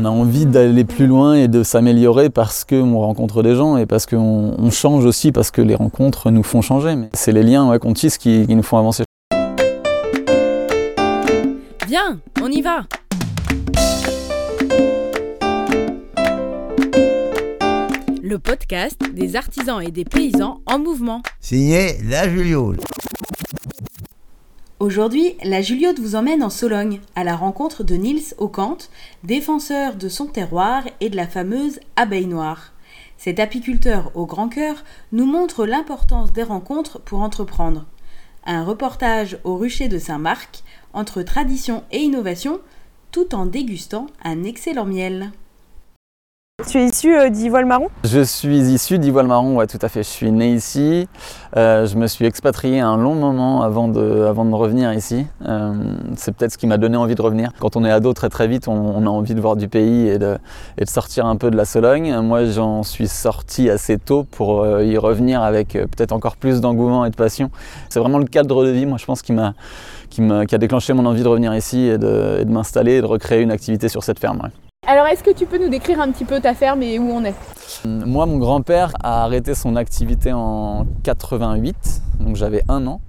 on a envie d'aller plus loin et de s'améliorer parce qu'on rencontre des gens et parce qu'on on change aussi, parce que les rencontres nous font changer. Mais c'est les liens qu'on tisse qui, qui nous font avancer. Viens, on y va Le podcast des artisans et des paysans en mouvement. Signé La Julio. Aujourd'hui, la Juliote vous emmène en Sologne, à la rencontre de Niels Ocante, défenseur de son terroir et de la fameuse abeille noire. Cet apiculteur au grand cœur nous montre l'importance des rencontres pour entreprendre. Un reportage au rucher de Saint-Marc, entre tradition et innovation, tout en dégustant un excellent miel. Tu es issu euh, d'Ivoile Marron? Je suis issu d'Ivoile Marron, ouais, tout à fait. Je suis né ici. Euh, je me suis expatrié un long moment avant de, avant de revenir ici. Euh, c'est peut-être ce qui m'a donné envie de revenir. Quand on est ado, très très vite, on, a envie de voir du pays et de, et de, sortir un peu de la Sologne. Moi, j'en suis sorti assez tôt pour y revenir avec peut-être encore plus d'engouement et de passion. C'est vraiment le cadre de vie, moi, je pense, qui m'a qui, qui, a déclenché mon envie de revenir ici et de, de m'installer et de recréer une activité sur cette ferme. Alors, est-ce que tu peux nous décrire un petit peu ta ferme et où on est? Moi, mon grand-père a arrêté son activité en 88, donc j'avais un an.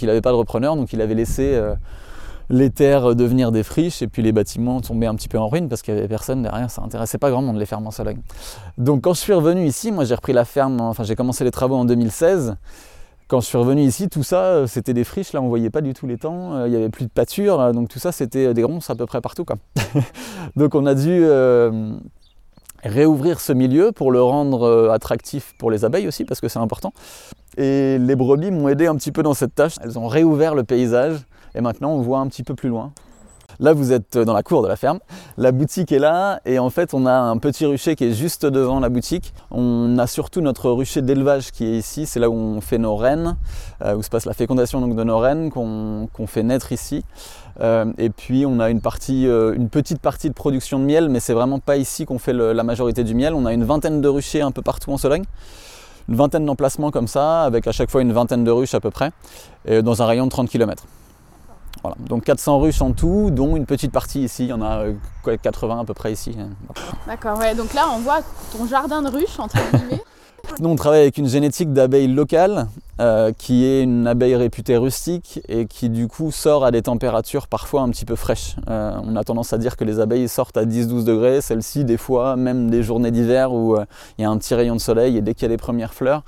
Il n'avait pas de repreneur, donc il avait laissé euh, les terres devenir des friches et puis les bâtiments tomber un petit peu en ruine parce qu'il n'y avait personne derrière, ça n'intéressait pas grand monde les fermes en Sologne. Donc quand je suis revenu ici, moi j'ai repris la ferme, enfin j'ai commencé les travaux en 2016. Quand je suis revenu ici, tout ça, euh, c'était des friches. Là, on voyait pas du tout les temps. Euh, il n'y avait plus de pâture. Euh, donc tout ça, c'était des ronces à peu près partout. Donc on a dû réouvrir ce milieu pour le rendre attractif pour les abeilles aussi, parce que c'est important. Et les brebis m'ont aidé un petit peu dans cette tâche. Elles ont réouvert le paysage. Et maintenant, on voit un petit peu plus loin. Là, vous êtes dans la cour de la ferme. La boutique est là et en fait, on a un petit rucher qui est juste devant la boutique. On a surtout notre rucher d'élevage qui est ici. C'est là où on fait nos rennes, euh, où se passe la fécondation donc, de nos rennes qu'on fait naître ici. Euh, et puis, on a une, partie, euh, une petite partie de production de miel, mais c'est vraiment pas ici qu'on fait la majorité du miel. On a une vingtaine de ruchers un peu partout en Sologne une vingtaine d'emplacements comme ça, avec à chaque fois une vingtaine de ruches à peu près, dans un rayon de 30 km. Voilà. Donc 400 ruches en tout, dont une petite partie ici, il y en a 80 euh, à peu près ici. D'accord, ouais. donc là on voit ton jardin de ruches entre guillemets. Nous on travaille avec une génétique d'abeilles locales euh, qui est une abeille réputée rustique et qui du coup sort à des températures parfois un petit peu fraîches. Euh, on a tendance à dire que les abeilles sortent à 10-12 degrés, celles-ci des fois, même des journées d'hiver où il y a un petit rayon de soleil et dès qu'il y a les premières fleurs,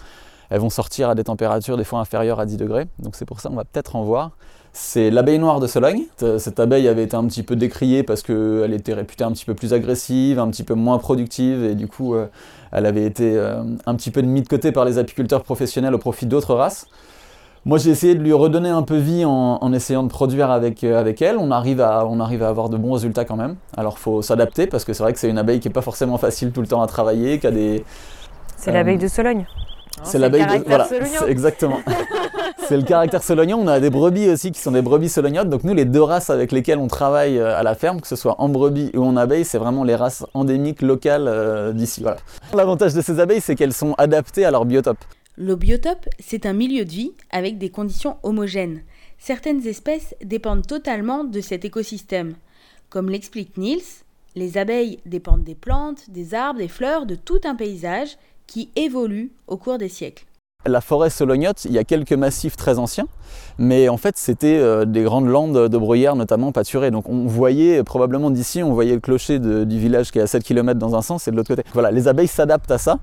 elles vont sortir à des températures des fois inférieures à 10 degrés. Donc c'est pour ça qu'on va peut-être en voir. C'est l'abeille noire de Sologne. Cette abeille avait été un petit peu décriée parce qu'elle était réputée un petit peu plus agressive, un petit peu moins productive, et du coup, euh, elle avait été euh, un petit peu mise de côté par les apiculteurs professionnels au profit d'autres races. Moi, j'ai essayé de lui redonner un peu vie en, essayant de produire avec, euh, avec elle. On arrive, à, on arrive à avoir de bons résultats quand même. Alors, il faut s'adapter parce que c'est vrai que c'est une abeille qui n'est pas forcément facile tout le temps à travailler, qui a des... C'est l'abeille de Sologne. C'est l'abeille de... Voilà, exactement. c'est le caractère solognon. On a des brebis aussi qui sont des brebis solognotes. Donc nous, les deux races avec lesquelles on travaille euh, à la ferme, que ce soit en brebis ou en abeille, c'est vraiment les races endémiques locales euh, d'ici. Voilà. L'avantage de ces abeilles, c'est qu'elles sont adaptées à leur biotope. Le biotope, c'est un milieu de vie avec des conditions homogènes. Certaines espèces dépendent totalement de cet écosystème. Comme l'explique Niels, les abeilles dépendent des plantes, des arbres, des fleurs, de tout un paysage qui évolue au cours des siècles. La forêt solognote, il y a quelques massifs très anciens, mais en fait c'était euh, des grandes landes de bruyères notamment pâturées. Donc on voyait probablement d'ici, on voyait le clocher du village qui est à 7 km dans un sens et de l'autre côté. Voilà, les abeilles s'adaptent à ça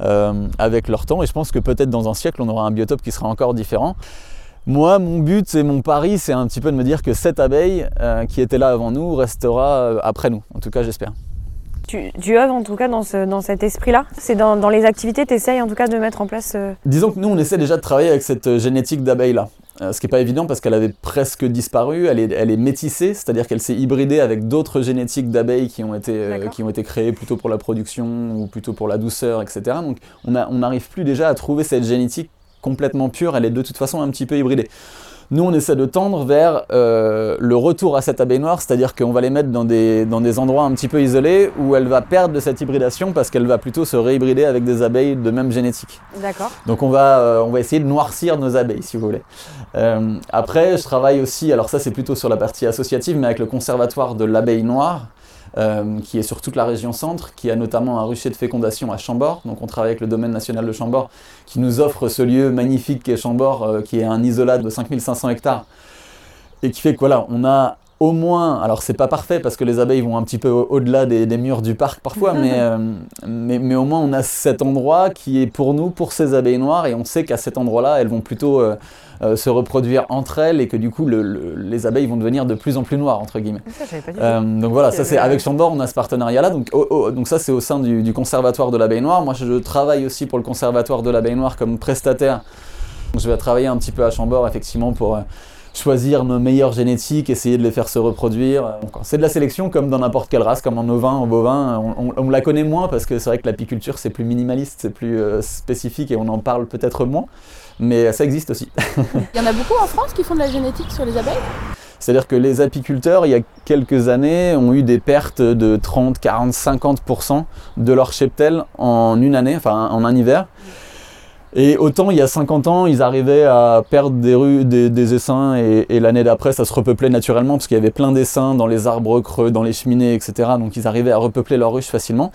euh, avec leur temps et je pense que peut-être dans un siècle on aura un biotope qui sera encore différent. Moi, mon but et mon pari, c'est un petit peu de me dire que cette abeille euh, qui était là avant nous restera après nous. En tout cas, j'espère. Tu, tu œuvres en tout cas dans, cet esprit-là C'est dans, les activités, tu essayes en tout cas de mettre en place euh, Disons que nous, on essaie déjà de travailler avec cette euh, génétique d'abeille-là. Euh, ce qui n'est pas évident parce qu'elle avait presque disparu, elle est, elle est métissée, c'est-à-dire qu'elle s'est hybridée avec d'autres génétiques d'abeilles qui, ont été, qui ont été créées plutôt pour la production ou plutôt pour la douceur, etc. Donc on n'arrive plus déjà à trouver cette génétique complètement pure, elle est de toute façon un petit peu hybridée. Nous, on essaie de tendre vers euh, le retour à cette abeille noire, c'est-à-dire qu'on va les mettre dans des, dans des endroits un petit peu isolés où elle va perdre de cette hybridation parce qu'elle va plutôt se réhybrider avec des abeilles de même génétique. D'accord. Donc on va, euh, on va essayer de noircir nos abeilles, si vous voulez. Euh, après, je travaille aussi, alors ça c'est plutôt sur la partie associative, mais avec le conservatoire de l'abeille noire. Euh, qui est sur toute la région centre, qui a notamment un rucher de fécondation à Chambord. Donc on travaille avec le domaine national de Chambord, qui nous offre ce lieu magnifique qu'est Chambord, euh, qui est un isolat de 5500 hectares, et qui fait que voilà, on a au moins, alors c'est pas parfait parce que les abeilles vont un petit peu au-delà des, des murs du parc parfois, mais, euh, mais, mais au moins on a cet endroit qui est pour nous, pour ces abeilles noires, et on sait qu'à cet endroit-là, elles vont plutôt euh, euh, se reproduire entre elles et que du coup le- le- les abeilles vont devenir de plus en plus noires entre guillemets. Ça, pas donc voilà, ça c'est avec Chambord, on a ce partenariat-là. Donc, ça c'est au sein du, du conservatoire de l'abeille noire. Moi je travaille aussi pour le conservatoire de l'abeille noire comme prestataire. Donc, je vais travailler un petit peu à Chambord effectivement pour choisir nos meilleures génétiques, essayer de les faire se reproduire. C'est de la sélection comme dans n'importe quelle race, comme en ovin, en bovin. On, on- on la connaît moins parce que c'est vrai que l'apiculture c'est plus minimaliste, c'est plus euh, spécifique et on en parle peut-être moins. Mais ça existe aussi. Il y en a beaucoup en France qui font de la génétique sur les abeilles? C'est-à-dire que les apiculteurs, il y a quelques années, ont eu des pertes de 30, 40, 50% de leur cheptel en une année, enfin en un hiver. Et autant il y a 50 ans, ils arrivaient à perdre des, rues, essaims et, l'année d'après, ça se repeuplait naturellement parce qu'il y avait plein d'essaims dans les arbres creux, dans les cheminées, etc. Donc ils arrivaient à repeupler leurs ruches facilement.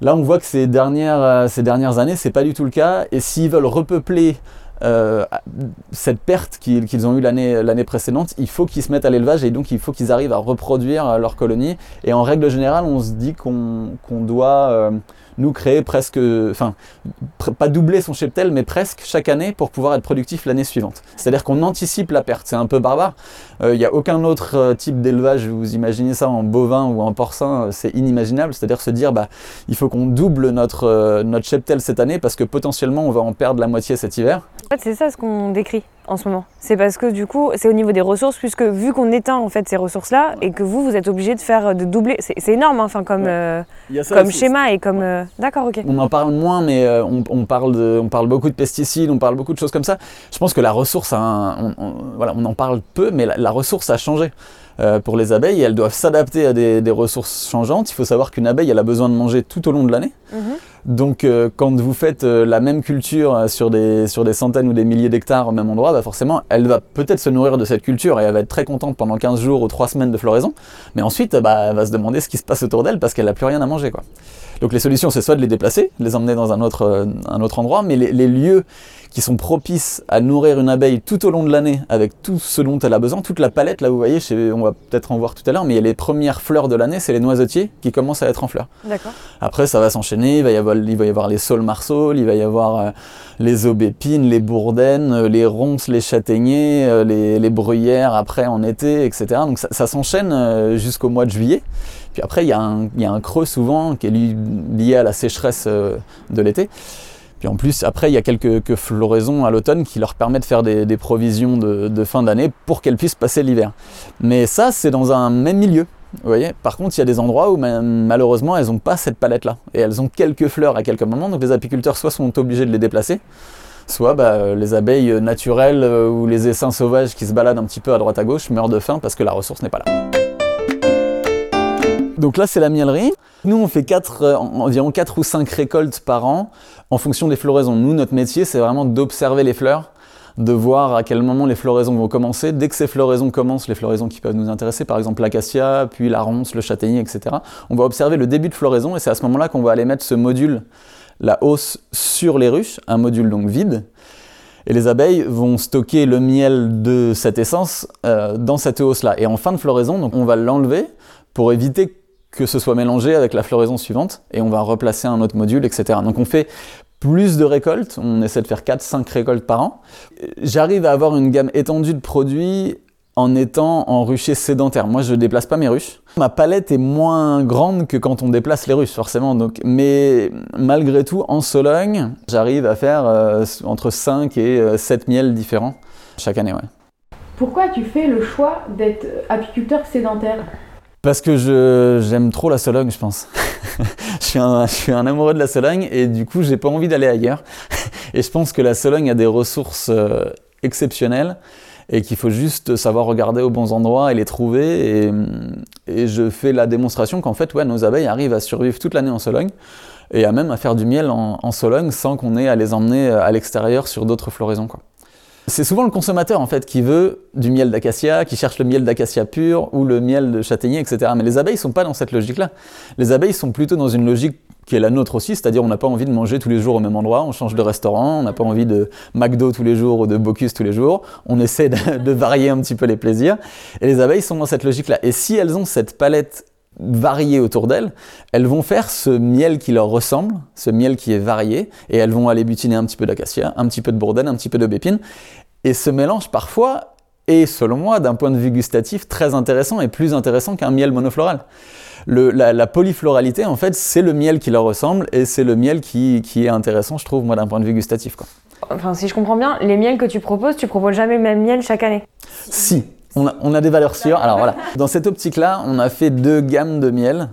Là, on voit que ces dernières, euh, ces dernières années, c'est pas du tout le cas. Et s'ils veulent repeupler euh, cette perte qu'ils ont eue l'année précédente, il faut qu'ils se mettent à l'élevage et donc il faut qu'ils arrivent à reproduire euh, leur colonie. Et en règle générale, on se dit qu'on doit nous créer presque, enfin, pas doubler son cheptel, mais presque chaque année pour pouvoir être productif l'année suivante. C'est-à-dire qu'on anticipe la perte. C'est un peu barbare. Euh, Il n'y a aucun autre euh, type d'élevage, vous imaginez ça en bovin ou en porcin, euh, c'est inimaginable. C'est-à-dire se dire, bah, il faut qu'on double notre, notre cheptel cette année parce que potentiellement on va en perdre la moitié cet hiver. En fait, c'est ça ce qu'on décrit en ce moment. C'est parce que du coup, c'est au niveau des ressources, puisque vu qu'on éteint en fait ces ressources-là et que vous, vous êtes obligé de faire de doubler. C'est énorme, hein, enfin comme Ouais. euh, comme aussi. schéma et comme. euh, D'accord, ok. On en parle moins, mais euh, on, on parle de, on parle beaucoup de pesticides, on parle beaucoup de choses comme ça. Je pense que la ressource, a un- on, on- voilà, on en parle peu, mais la, la ressource a changé. Euh, pour les abeilles, elles doivent s'adapter à des, des ressources changeantes. Il faut savoir qu'une abeille, elle a besoin de manger tout au long de l'année. Mhm. Donc, euh, quand vous faites euh, la même culture sur des, sur des centaines ou des milliers d'hectares au même endroit, bah forcément, elle va peut-être se nourrir de cette culture et elle va être très contente pendant 15 jours ou 3 semaines de floraison. Mais ensuite, bah, elle va se demander ce qui se passe autour d'elle parce qu'elle n'a plus rien à manger. Quoi. Donc, les solutions, c'est soit de les déplacer, de les emmener dans un autre, un autre endroit, mais les, les lieux qui sont propices à nourrir une abeille tout au long de l'année avec tout ce dont elle a besoin, toute la palette, là vous voyez, chez- on va peut-être en voir tout à l'heure, mais il y a les premières fleurs de l'année, c'est les noisetiers qui commencent à être en fleurs. D'accord. Après, ça va s'enchaîner. Il va y avoir, il va y avoir les saules marceaux, il va y avoir euh, les aubépines, les bourdaines, euh, les ronces, les châtaigniers, euh, les, les bruyères après en été, etc. Donc ça, ça s'enchaîne euh, jusqu'au mois de juillet. Puis après, il y, a un- il y a un creux souvent qui est li- lié à la sécheresse euh, de l'été. Puis en plus, après, il y a quelques, floraisons à l'automne qui leur permettent de faire des, provisions de, fin d'année pour qu'elles puissent passer l'hiver. Mais ça, c'est dans un même milieu. Vous voyez Par contre, il y a des endroits où ma- malheureusement, elles n'ont pas cette palette-là. Et elles ont quelques fleurs à quelques moments. Donc les apiculteurs soit sont obligés de les déplacer, soit bah, les abeilles naturelles euh, ou les essaims sauvages qui se baladent un petit peu à droite à gauche meurent de faim parce que la ressource n'est pas là. Donc là, c'est la miellerie. Nous, on fait euh, en- environ 4 ou 5 récoltes par an en fonction des floraisons. Nous, notre métier, c'est vraiment d'observer les fleurs, de voir à quel moment les floraisons vont commencer. Dès que ces floraisons commencent, les floraisons qui peuvent nous intéresser, par exemple l'acacia, puis la ronce, le châtaignier, etc., on va observer le début de floraison et c'est à ce moment-là qu'on va aller mettre ce module, la hausse, sur les ruches, un module donc vide. Et les abeilles vont stocker le miel de cette essence euh, dans cette hausse-là. Et en fin de floraison, donc, on va l'enlever pour éviter que ce soit mélangé avec la floraison suivante et on va replacer un autre module, etc. Donc on fait plus de récoltes, on essaie de faire 4-5 récoltes par an. J'arrive à avoir une gamme étendue de produits en étant en rucher sédentaire. Moi, je déplace pas mes ruches. Ma palette est moins grande que quand on déplace les ruches, forcément. Donc, mais malgré tout, en Sologne, j'arrive à faire euh, entre 5 et euh, 7 miels différents chaque année. Ouais. Pourquoi tu fais le choix d'être apiculteur sédentaire? Parce que je, j'aime trop la Sologne, je pense. je, suis un, je suis un amoureux de la Sologne et du coup, j'ai pas envie d'aller ailleurs. et je pense que la Sologne a des ressources euh, exceptionnelles et qu'il faut juste savoir regarder aux bons endroits et les trouver. Et, je fais la démonstration qu'en fait, ouais, nos abeilles arrivent à survivre toute l'année en Sologne et à même à faire du miel en, en Sologne sans qu'on ait à les emmener à l'extérieur sur d'autres floraisons. Quoi. C'est souvent le consommateur en fait qui veut du miel d'acacia, qui cherche le miel d'acacia pur ou le miel de châtaignier, etc. Mais les abeilles sont pas dans cette logique-là. Les abeilles sont plutôt dans une logique qui est la nôtre aussi, c'est-à-dire on n'a pas envie de manger tous les jours au même endroit, on change de restaurant, on n'a pas envie de McDo tous les jours ou de Bocuse tous les jours, on essaie de, de varier un petit peu les plaisirs. Et les abeilles sont dans cette logique-là. Et si elles ont cette palette variées autour d'elles, elles vont faire ce miel qui leur ressemble, ce miel qui est varié, et elles vont aller butiner un petit peu d'acacia, un petit peu de bourdaine, un petit peu d'aubépine. Et ce mélange, parfois, est, selon moi, d'un point de vue gustatif, très intéressant et plus intéressant qu'un miel monofloral. Le, la, la, polyfloralité, en fait, c'est le miel qui leur ressemble et c'est le miel qui, qui, est intéressant, je trouve, moi, d'un point de vue gustatif. Quoi. Enfin, si je comprends bien, les miels que tu proposes, tu proposes jamais le même miel chaque année? Si, on a, on a, des valeurs sûres. Alors voilà, dans cette optique-là, on a fait deux gammes de miel.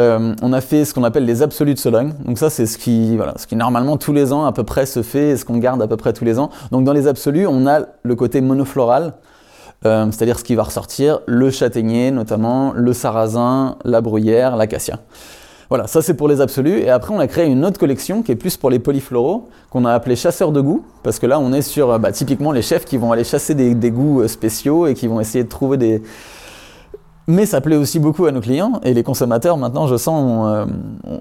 Euh, on a fait ce qu'on appelle les absolus de Sologne. Donc ça, c'est ce qui, voilà, ce qui normalement tous les ans à peu près se fait et ce qu'on garde à peu près tous les ans. Donc dans les absolus, on a le côté monofloral, euh, c'est-à-dire ce qui va ressortir, le châtaignier notamment, le sarrasin, la bruyère, l'acacia. Voilà, ça c'est pour les absolus. Et après, on a créé une autre collection qui est plus pour les polyfloraux, qu'on a appelé chasseurs de goût, parce que là, on est sur bah, typiquement les chefs qui vont aller chasser des, goûts spéciaux et qui vont essayer de trouver des, mais ça plaît aussi beaucoup à nos clients et les consommateurs maintenant, je sens, ont, euh,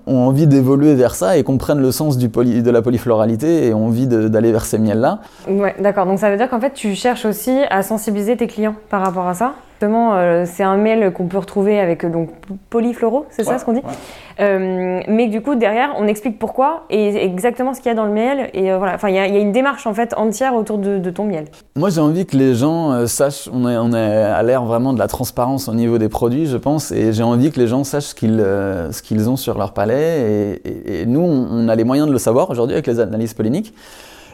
ont envie d'évoluer vers ça et comprennent le sens de la polyfloralité et ont envie d'aller vers ces miels-là. Ouais, d'accord. Donc ça veut dire qu'en fait, tu cherches aussi à sensibiliser tes clients par rapport à ça? Justement, euh, c'est un miel qu'on peut retrouver avec donc polyfloraux, c'est ouais, ça ce qu'on dit ouais. euh, Mais du coup, derrière, on explique pourquoi et exactement ce qu'il y a dans le miel. Et euh, voilà, enfin, il y, y, a une démarche en fait entière autour de, de ton miel. Moi, j'ai envie que les gens euh, sachent, on est, on est à l'ère vraiment de la transparence au niveau des produits, je pense, et j'ai envie que les gens sachent ce qu'ils euh, ce qu'ils ont sur leur palais. Et, et, et nous, on, on, a les moyens de le savoir aujourd'hui avec les analyses polliniques.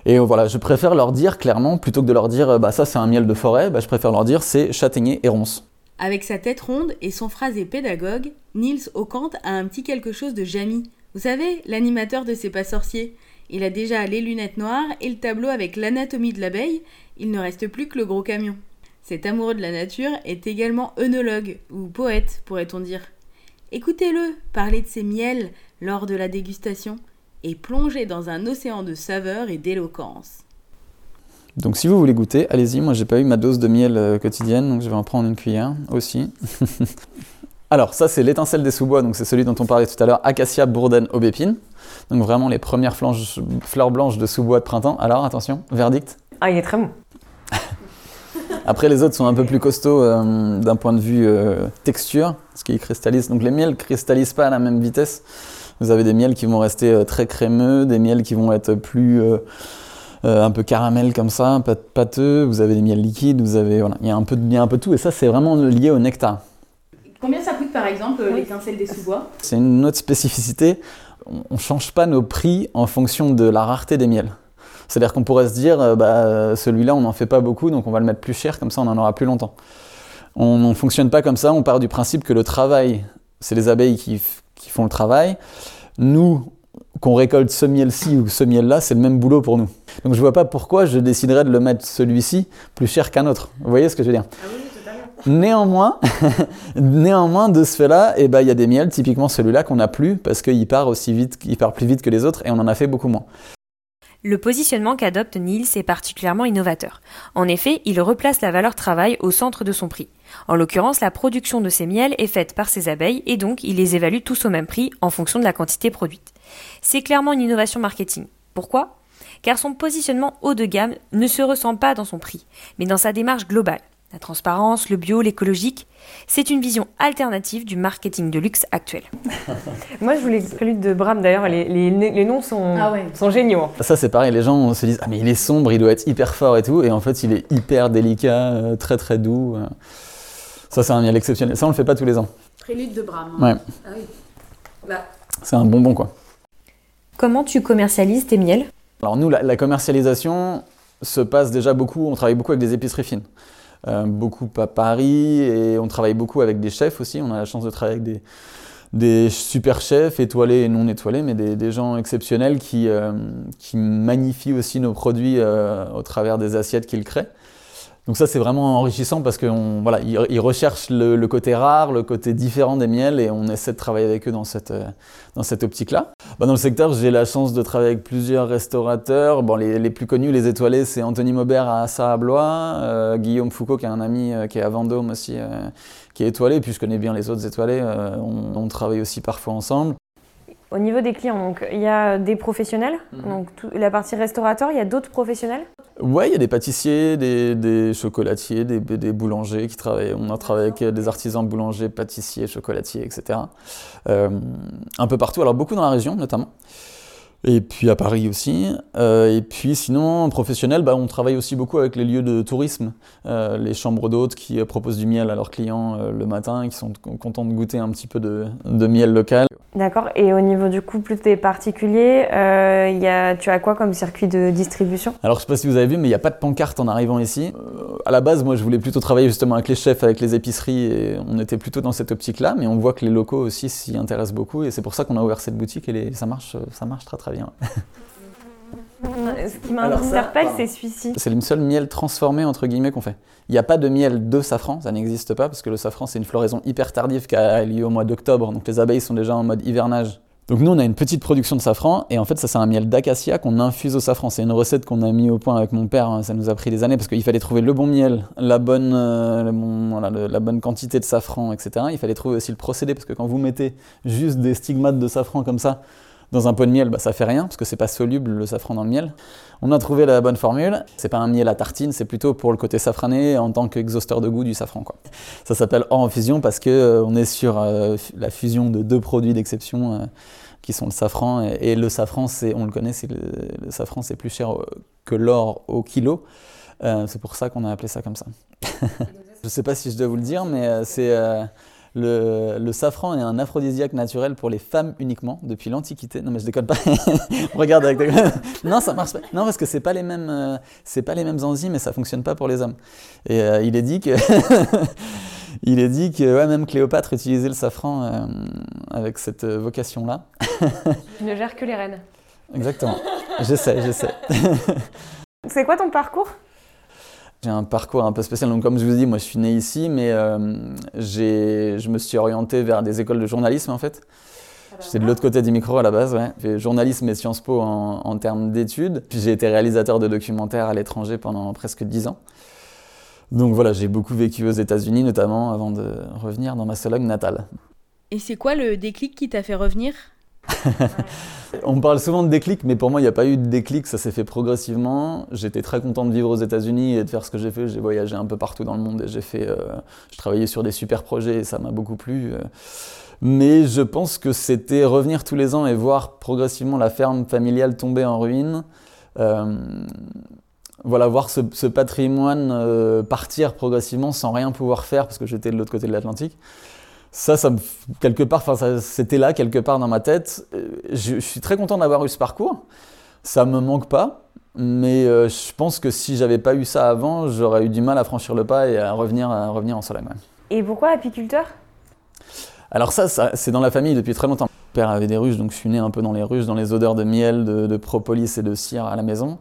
Et voilà, je préfère leur dire clairement, plutôt que de leur dire bah ça c'est un miel de forêt, bah, je préfère leur dire c'est châtaignier et ronce. Avec sa tête ronde et son phrasé pédagogue, Niels Ocante a un petit quelque chose de Jamie. Vous savez, l'animateur de C'est pas sorcier. Il a déjà les lunettes noires et le tableau avec l'anatomie de l'abeille, il ne reste plus que le gros camion. Cet amoureux de la nature est également œnologue, ou poète, pourrait-on dire. Écoutez-le parler de ses miels lors de la dégustation et plonger dans un océan de saveurs et d'éloquence. Donc si vous voulez goûter, allez-y, moi j'ai pas eu ma dose de miel euh, quotidienne, donc je vais en prendre une cuillère aussi. Alors ça c'est l'étincelle des sous-bois, donc c'est celui dont on parlait tout à l'heure, acacia, bourdaine, aubépine. Donc vraiment les premières flanges, fleurs blanches de sous-bois de printemps. Alors attention, verdict Ah il est très bon. Après les autres sont un peu plus costauds euh, d'un point de vue euh, texture, parce qu'ils cristallisent. Donc les miels cristallisent pas à la même vitesse. Vous avez des miels qui vont rester euh, très crémeux, des miels qui vont être plus euh, euh, un peu caramel comme ça, pâteux. Vous avez des miels liquides. Vous avez voilà, il y a un peu de, il y a un peu de tout et ça c'est vraiment lié au nectar. Combien ça coûte par exemple oui. l'étincelle des sous-bois? C'est une autre spécificité. On ne change pas nos prix en fonction de la rareté des miels. C'est-à-dire qu'on pourrait se dire, bah, celui-là on n'en fait pas beaucoup donc on va le mettre plus cher comme ça on en aura plus longtemps. On ne fonctionne pas comme ça. On part du principe que le travail, c'est les abeilles qui qui font le travail. Nous, qu'on récolte ce miel-ci ou ce miel-là, c'est le même boulot pour nous. Donc je vois pas pourquoi je déciderais de le mettre celui-ci plus cher qu'un autre. Vous voyez ce que je veux dire? Ah oui, Néanmoins, néanmoins, de ce fait-là, eh ben, il y a des miels, typiquement celui-là qu'on n'a plus parce qu'il part aussi vite, il part plus vite que les autres et on en a fait beaucoup moins. Le positionnement qu'adopte Niels est particulièrement innovateur. En effet, il replace la valeur travail au centre de son prix. En l'occurrence, la production de ces miels est faite par ces abeilles et donc il les évalue tous au même prix en fonction de la quantité produite. C'est clairement une innovation marketing. Pourquoi? Car son positionnement haut de gamme ne se ressent pas dans son prix, mais dans sa démarche globale. La transparence, le bio, l'écologique, c'est une vision alternative du marketing de luxe actuel. Moi, je voulais prélude de Bram d'ailleurs, les, les, les, noms sont, ah ouais. sont géniaux. Ça, c'est pareil, les gens se disent Ah, mais il est sombre, il doit être hyper fort et tout, et en fait, il est hyper délicat, euh, très très doux. Ça, c'est un miel exceptionnel. Ça, on le fait pas tous les ans. Prélude de Bram. Ouais. Ah oui. Bah. C'est un bonbon, quoi. Comment tu commercialises tes miels? Alors, nous, la, la commercialisation se passe déjà beaucoup, on travaille beaucoup avec des épiceries fines. Euh, beaucoup à Paris et on travaille beaucoup avec des chefs aussi. On a la chance de travailler avec des, super chefs étoilés et non étoilés, mais des, des gens exceptionnels qui, euh, qui, magnifient aussi nos produits euh, au travers des assiettes qu'ils créent. Donc ça c'est vraiment enrichissant parce qu'ils voilà, ils recherchent le, le, côté rare, le côté différent des miels et on essaie de travailler avec eux dans cette, dans cette optique-là. Bah, dans le secteur, j'ai la chance de travailler avec plusieurs restaurateurs. Bon, les, les plus connus, les étoilés, c'est Anthony Maubert à Assa à Blois, euh, Guillaume Foucault qui est un ami euh, qui est à Vendôme aussi, euh, qui est étoilé. Puis je connais bien les autres étoilés. euh, on, on travaille aussi parfois ensemble. Au niveau des clients, donc il y a des professionnels, Mhm. donc tout- la partie restaurateur, il y a d'autres professionnels? Ouais, il y a des pâtissiers, des, des chocolatiers, des, des boulangers qui travaillent. On a travaillé avec des artisans boulangers, pâtissiers, chocolatiers, etc. Euh, un peu partout, alors beaucoup dans la région notamment. Et puis à Paris aussi. Euh, et puis sinon, professionnel, bah, on travaille aussi beaucoup avec les lieux de tourisme, Euh, les chambres d'hôtes qui euh, proposent du miel à leurs clients euh, le matin et qui sont contents de goûter un petit peu de, de miel local. D'accord. Et au niveau du coup, plus des particuliers, y a, tu as quoi comme circuit de distribution? Alors, je sais pas si vous avez vu, mais il n'y a pas de pancarte en arrivant ici. À la base, moi, je voulais plutôt travailler justement avec les chefs, avec les épiceries, et on était plutôt dans cette optique-là. Mais on voit que les locaux aussi s'y intéressent beaucoup, et c'est pour ça qu'on a ouvert cette boutique, et les- ça marche, ça marche très très bien. Ce qui m'interpelle, c'est celui-ci. C'est le seul miel transformé entre guillemets qu'on fait. Il n'y a pas de miel de safran, ça n'existe pas, parce que le safran c'est une floraison hyper tardive qui a lieu au mois d'octobre, donc les abeilles sont déjà en mode hivernage. Donc nous on a une petite production de safran et en fait ça c'est un miel d'acacia qu'on infuse au safran. C'est une recette qu'on a mis au point avec mon père, hein. ça nous a pris des années parce qu'il fallait trouver le bon miel, la bonne, euh, le bon- voilà, le- la bonne quantité de safran, etc. Il fallait trouver aussi le procédé parce que quand vous mettez juste des stigmates de safran comme ça dans un pot de miel, bah, ça fait rien parce que c'est pas soluble le safran dans le miel. On a trouvé la bonne formule. C'est pas un miel à tartine, c'est plutôt pour le côté safrané en tant qu'exhausteur de goût du safran. Quoi. Ça s'appelle hors en fusion parce que euh, on est sur euh, la fusion de deux produits d'exception euh, qui sont le safran et, le safran. C'est, on le connaît, c'est le, le safran c'est plus cher que l'or au kilo. C'est pour ça qu'on a appelé ça comme ça. je sais pas si je dois vous le dire, mais c'est le, le safran est un aphrodisiaque naturel pour les femmes uniquement depuis l'Antiquité. Non mais je déconne pas. Regarde avec des... non ça marche pas. Non parce que c'est pas les mêmes, euh, c'est pas les mêmes enzymes et ça fonctionne pas pour les hommes. Et euh, il est dit que il est dit que ouais, même Cléopâtre utilisait le safran euh, avec cette vocation là. Tu ne gères que les reines. Exactement. J'essaie, j'essaie. C'est quoi ton parcours? J'ai un parcours un peu spécial. Donc, comme je vous dis, moi, je suis né ici, mais euh, je me suis orienté vers des écoles de journalisme, en fait. J'étais de l'autre côté du micro à la base, ouais. J'ai fait journalisme et Sciences Po en, en termes d'études. Puis j'ai été réalisateur de documentaires à l'étranger pendant presque 10 ans. Donc voilà, j'ai beaucoup vécu aux États-Unis, notamment avant de revenir dans ma Sologne natale. Et c'est quoi le déclic qui t'a fait revenir? On parle souvent de déclic, mais pour moi, il n'y a pas eu de déclic, ça s'est fait progressivement. J'étais très content de vivre aux États-Unis et de faire ce que j'ai fait. J'ai voyagé un peu partout dans le monde et j'ai fait, euh, je travaillais sur des super projets et ça m'a beaucoup plu. euh. Mais je pense que c'était revenir tous les ans et voir progressivement la ferme familiale tomber en ruine. Euh, voilà, voir ce, patrimoine partir progressivement sans rien pouvoir faire parce que j'étais de l'autre côté de l'Atlantique. Ça, ça me, quelque part, enfin, c'était là quelque part dans ma tête. Euh, Je, je suis très content d'avoir eu ce parcours. Ça me manque pas, mais euh, je pense que si j'avais pas eu ça avant, j'aurais eu du mal à franchir le pas et à revenir, à revenir en Sologne. Et pourquoi apiculteur? Alors ça, ça, c'est dans la famille depuis très longtemps. Mon père avait des ruches, donc je suis né un peu dans les ruches, dans les odeurs de miel, de, de propolis et de cire à la maison.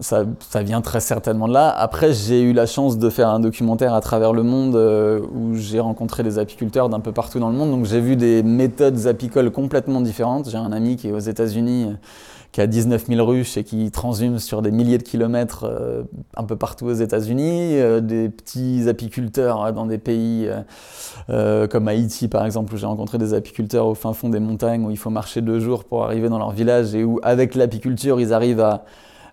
Ça, vient très certainement de là. Après, j'ai eu la chance de faire un documentaire à travers le monde euh, où j'ai rencontré des apiculteurs d'un peu partout dans le monde. Donc j'ai vu des méthodes apicoles complètement différentes. J'ai un ami qui est aux États-Unis, euh, qui a 19 000 ruches et qui transhume sur des milliers de kilomètres euh, un peu partout aux États-Unis. Des petits apiculteurs dans des pays comme Haïti par exemple, où j'ai rencontré des apiculteurs au fin fond des montagnes, où il faut marcher deux jours pour arriver dans leur village et où avec l'apiculture ils arrivent à,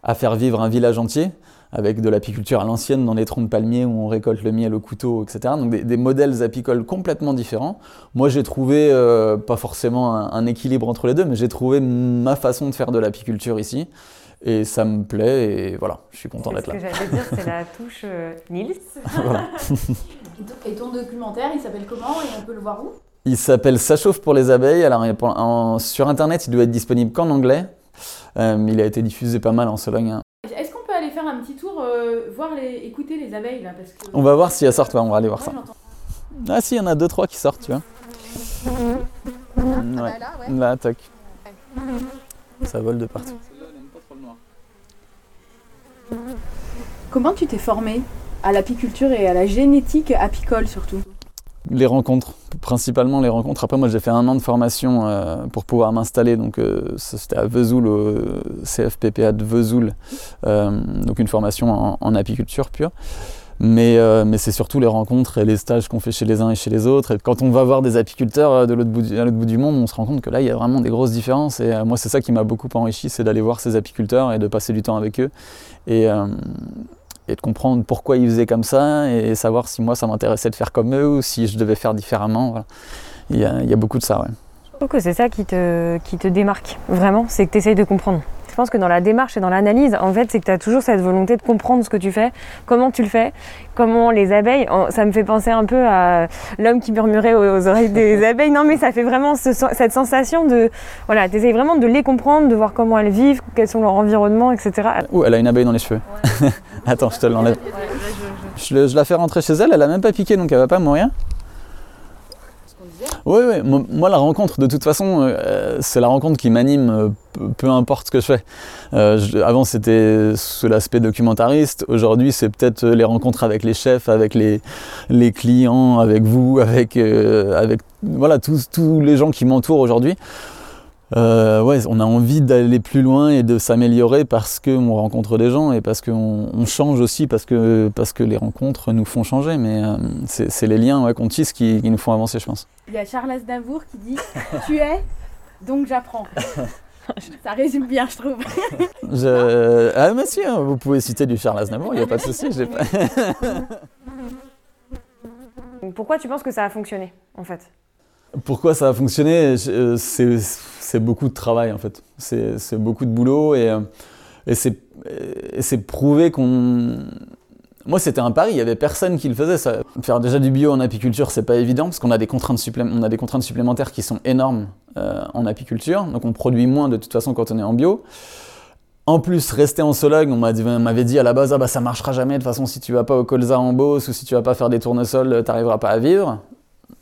à faire vivre un village entier, avec de l'apiculture à l'ancienne dans les troncs de palmiers où on récolte le miel au couteau, etc. Donc des, des modèles apicoles complètement différents. Moi j'ai trouvé, euh, pas forcément un, un équilibre entre les deux, mais j'ai trouvé ma façon de faire de l'apiculture ici. Et ça me plaît et voilà, je suis content d'être ce là. que j'allais dire, c'est la touche euh, Nils. Voilà. Et ton documentaire, il s'appelle comment et on peut le voir où? Il s'appelle Ça chauffe pour les abeilles. Alors, sur internet, il doit être disponible qu'en anglais. Euh, il a été diffusé pas mal en Sologne. hein. Est-ce qu'on peut aller faire un petit tour, euh, voir les, écouter les abeilles là parce que... On va voir si elles sortent. ouais, on va aller voir Ouais, ça. Ah, si, il y en a deux, trois qui sortent, tu vois. Ouais. Là, tac. Ça vole de partout. Comment tu t'es formé à l'apiculture et à la génétique apicole surtout? Les rencontres, principalement les rencontres. Après, moi, j'ai fait un an de formation euh, pour pouvoir m'installer. Donc, euh, c'était à Vesoul, au CFPPA de Vesoul. Euh, donc, une formation en, apiculture pure. Mais, c'est surtout les rencontres et les stages qu'on fait chez les uns et chez les autres. Et quand on va voir des apiculteurs de l'autre bout, du- l'autre bout du monde, on se rend compte que là, il y a vraiment des grosses différences. Et moi, c'est ça qui m'a beaucoup enrichi, c'est d'aller voir ces apiculteurs et de passer du temps avec eux. Et de comprendre pourquoi ils faisaient comme ça et savoir si moi, ça m'intéressait de faire comme eux ou si je devais faire différemment. Voilà. Il, y a, il y a beaucoup de ça, ouais. Je trouve que c'est ça qui te, qui te démarque, vraiment, c'est que tu essayes de comprendre. Je pense que dans la démarche et dans l'analyse, en fait, c'est que tu as toujours cette volonté de comprendre ce que tu fais, comment tu le fais, comment les abeilles. Ça me fait penser un peu à l'homme qui murmurait aux, aux oreilles des abeilles. Non, mais ça fait vraiment ce- cette sensation de. Voilà, tu essayes vraiment de les comprendre, de voir comment elles vivent, quels sont leurs environnements, etc. Ouh, elle a une abeille dans les cheveux. Attends, je te l'enlève. Je, le- je la fais rentrer chez elle, elle a même pas piqué, donc elle va pas mourir. Oui, oui. Moi, la rencontre, de toute façon, euh, c'est la rencontre qui m'anime, euh, peu, importe ce que je fais. Euh, avant, c'était sous l'aspect documentariste. Aujourd'hui, c'est peut-être les rencontres avec les chefs, avec les, clients, avec vous, avec, voilà, tous les gens qui m'entourent aujourd'hui. Euh, ouais, on a envie d'aller plus loin et de s'améliorer parce qu'on rencontre des gens et parce qu'on on change aussi, parce que, parce que les rencontres nous font changer. Mais euh, c'est c'est les liens ouais, qu'on tisse qui, qui nous font avancer, je pense. Il y a Charles Aznavour qui dit Tu es, donc j'apprends. Ça résume bien, je trouve. Je... Ah, mais si, hein, vous pouvez citer du Charles Aznavour, il n'y a pas de souci. Pas... Pourquoi tu penses que ça a fonctionné, en fait? Pourquoi ça a fonctionné euh, C'est beaucoup de travail en fait. C'est beaucoup de boulot et, euh, et c'est prouvé qu'on. Moi, c'était un pari. Il y avait personne qui le faisait. Faire déjà du bio en apiculture, c'est pas évident parce qu'on a des contraintes on a des contraintes supplémentaires qui sont énormes euh, en apiculture. Donc, on produit moins de toute façon quand on est en bio. En plus, rester en sologue, on m'avait dit à la base, ah bah ça marchera jamais. De toute façon, si tu vas pas au colza en Beauce ou si tu vas pas faire des tournesols, t'arriveras pas à vivre.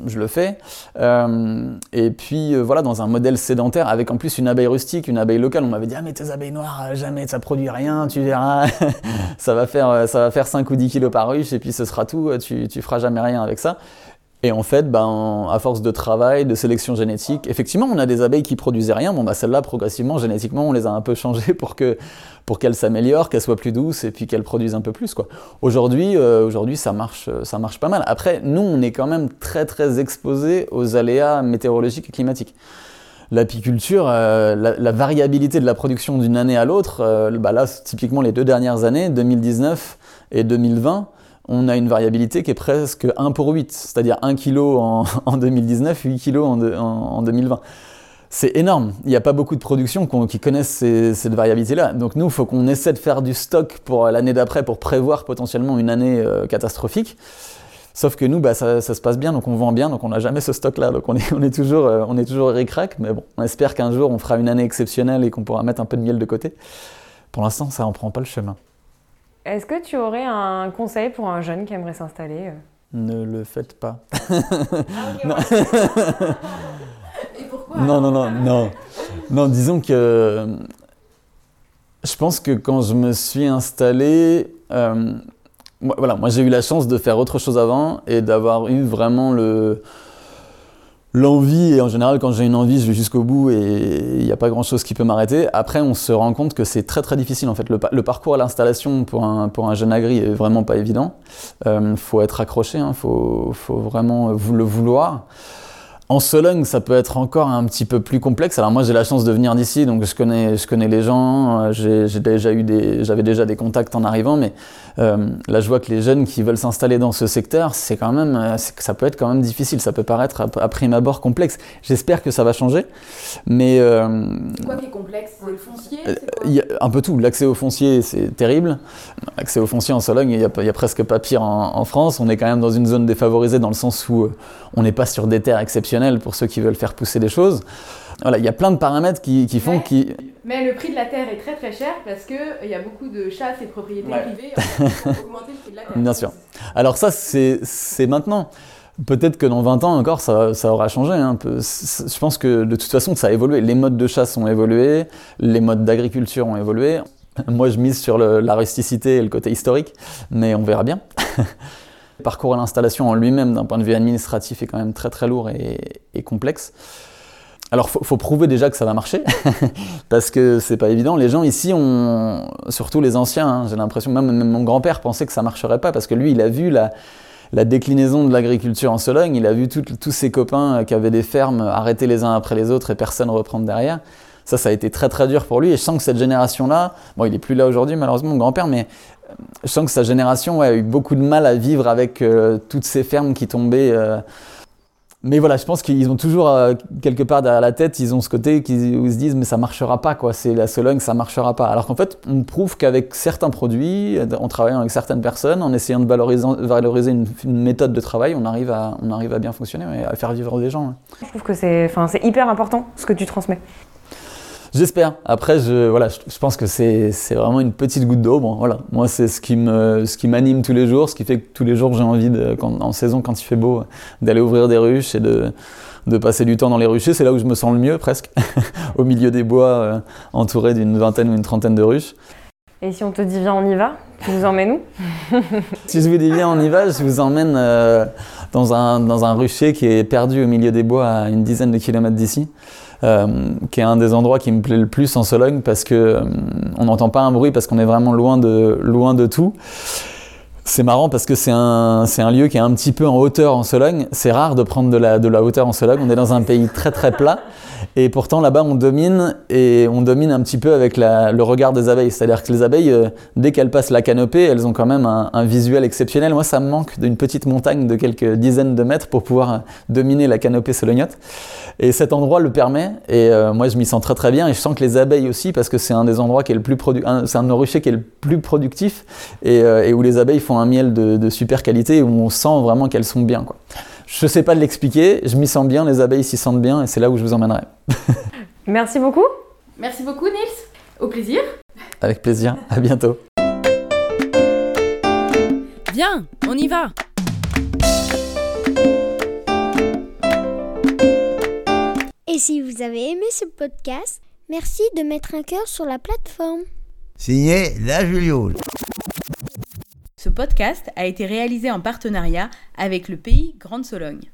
Je le fais. Euh, et puis euh, voilà, dans un modèle sédentaire, avec en plus une abeille rustique, une abeille locale, on m'avait dit ah mais tes abeilles noires, euh, jamais ça produit rien, tu verras, ça va faire ça va faire 5 ou 10 kilos par ruche et puis ce sera tout, tu tu feras jamais rien avec ça. Et en fait, ben, à force de travail, de sélection génétique, effectivement, on a des abeilles qui produisaient rien. Bon, bah, celles-là, progressivement, génétiquement, on les a un peu changées pour que, pour qu'elles s'améliorent, qu'elles soient plus douces et puis qu'elles produisent un peu plus, quoi. Aujourd'hui, euh, aujourd'hui, ça marche, euh, ça marche pas mal. Après, nous, on est quand même très, très exposés aux aléas météorologiques et climatiques. L'apiculture, euh, la, variabilité de la production d'une année à l'autre, bah là, typiquement les deux dernières années, 2019 et 2020, on a une variabilité qui est presque 1 pour 8, c'est-à-dire 1 kg en, en 2019, 8 kg en, de- en- en 2020. C'est énorme. Il n'y a pas beaucoup de productions qui connaissent cette variabilité-là. Donc nous, il faut qu'on essaie de faire du stock pour l'année d'après pour prévoir potentiellement une année euh, catastrophique. Sauf que nous, bah, ça, se passe bien, donc on vend bien, donc on n'a jamais ce stock-là. Donc on est, toujours, euh, on est toujours ric-rac, mais bon, on espère qu'un jour on fera une année exceptionnelle et qu'on pourra mettre un peu de miel de côté. Pour l'instant, ça en prend pas le chemin. Est-ce que tu aurais un conseil pour un jeune qui aimerait s'installer euh? Ne le faites pas. Et pourquoi Non, non, non, non. Non, disons que je pense que quand je me suis installé, euh, moi, voilà, moi j'ai eu la chance de faire autre chose avant et d'avoir eu vraiment le l'envie. Et en général, quand j'ai une envie, je vais jusqu'au bout et il n'y a pas grand chose qui peut m'arrêter. Après, on se rend compte que c'est très très difficile en fait. Le, pa- le parcours à l'installation pour un, jeune agri est vraiment pas évident. Il faut être accroché, il faut, faut vraiment le vouloir. En Sologne, ça peut être encore un petit peu plus complexe. Alors moi, j'ai la chance de venir d'ici, donc je connais, je connais les gens. euh, J'ai déjà eu des, j'avais déjà des contacts en arrivant, mais euh, là, je vois que les jeunes qui veulent s'installer dans ce secteur, c'est quand même, euh, ça peut être quand même difficile. Ça peut paraître à, à prime abord complexe. J'espère que ça va changer, mais euh, quoi qui est complexe? C'est le foncier il y a un peu tout. L'accès au foncier, c'est terrible. L'accès au foncier en Sologne, il y a, il y a presque pas pire en, en France. On est quand même dans une zone défavorisée dans le sens où on n'est pas sur des terres exceptionnelles pour ceux qui veulent faire pousser des choses. Voilà, il y a plein de paramètres qui, qui font Ouais. qui. Mais le prix de la terre est très très cher parce qu'il y a beaucoup de chasse et de propriétés Ouais. privées pour augmenter le prix de la terre. Bien sûr. Alors ça, c'est c'est maintenant. Peut-être que dans 20 ans encore, ça, ça aura changé un peu. C- Je pense que de toute façon, ça a évolué. Les modes de chasse ont évolué, les modes d'agriculture ont évolué. Moi, je mise sur le- la rusticité et le côté historique, mais on verra bien. parcours à l'installation en lui-même, d'un point de vue administratif, est quand même très très lourd et, complexe. Alors, faut, faut prouver déjà que ça va marcher, parce que c'est pas évident. Les gens ici, ont, surtout les anciens, hein, j'ai l'impression, même, même mon grand-père pensait que ça marcherait pas, parce que lui, il a vu la, déclinaison de l'agriculture en Sologne, il a vu tous ses copains qui avaient des fermes arrêter les uns après les autres et personne reprendre derrière. Ça, ça a été très très dur pour lui. Et je sens que cette génération-là, bon, il est plus là aujourd'hui, malheureusement, mon grand-père, mais je sens que sa génération a eu beaucoup de mal à vivre avec euh, toutes ces fermes qui tombaient. euh. Mais voilà, je pense qu'ils ont toujours euh, quelque part derrière la tête, ils ont ce côté où ils se disent mais ça marchera pas quoi, c'est la Sologne, ça marchera pas. Alors qu'en fait, on prouve qu'avec certains produits, en travaillant avec certaines personnes, en essayant de valoriser, une, méthode de travail, on arrive à, bien fonctionner et à faire vivre des gens. ouais. Je trouve que c'est hyper important ce que tu transmets. J'espère. Après, je, voilà, je, je pense que c'est vraiment une petite goutte d'eau. Bon, voilà. Moi, c'est ce qui me, ce qui m'anime tous les jours, ce qui fait que tous les jours, j'ai envie, de, quand, en saison, quand il fait beau, d'aller ouvrir des ruches et de, de passer du temps dans les ruchers. C'est là où je me sens le mieux, presque, au milieu des bois, euh, entouré d'une vingtaine ou une trentaine de ruches. Et si on te dit viens, on y va, tu nous emmènes où? Si je vous dis viens, on y va, je vous emmène euh, dans, un, dans un rucher qui est perdu au milieu des bois à une dizaine de kilomètres d'ici, euh, qui est un des endroits qui me plaît le plus en Sologne parce que euh, on n'entend pas un bruit parce qu'on est vraiment loin de, loin de tout. C'est marrant parce que c'est un, c'est un lieu qui est un petit peu en hauteur en Sologne. C'est rare de prendre de la, de la hauteur en Sologne. On est dans un pays très très plat. Et pourtant là-bas on domine et on domine un petit peu avec le regard des abeilles. C'est-à-dire que les abeilles, euh, dès qu'elles passent la canopée, elles ont quand même un, visuel exceptionnel. Moi ça me manque d'une petite montagne de quelques dizaines de mètres pour pouvoir euh, dominer la canopée solognote. Et cet endroit le permet. Et euh, moi je m'y sens très très bien. Et je sens que les abeilles aussi parce que c'est un des endroits qui est le plus produ- un- c'est un de nos ruchers qui est le plus productif et, et où les abeilles font un miel de, de super qualité où on sent vraiment qu'elles sont bien. Quoi. Je sais pas de l'expliquer, je m'y sens bien, les abeilles s'y sentent bien et c'est là où je vous emmènerai. Merci beaucoup. Merci beaucoup, Nils. Au plaisir. Avec plaisir, à bientôt. Viens, on y va Et si vous avez aimé ce podcast, merci de mettre un cœur sur la plateforme. Signé La Juliole. Ce podcast a été réalisé en partenariat avec le pays Grande Sologne.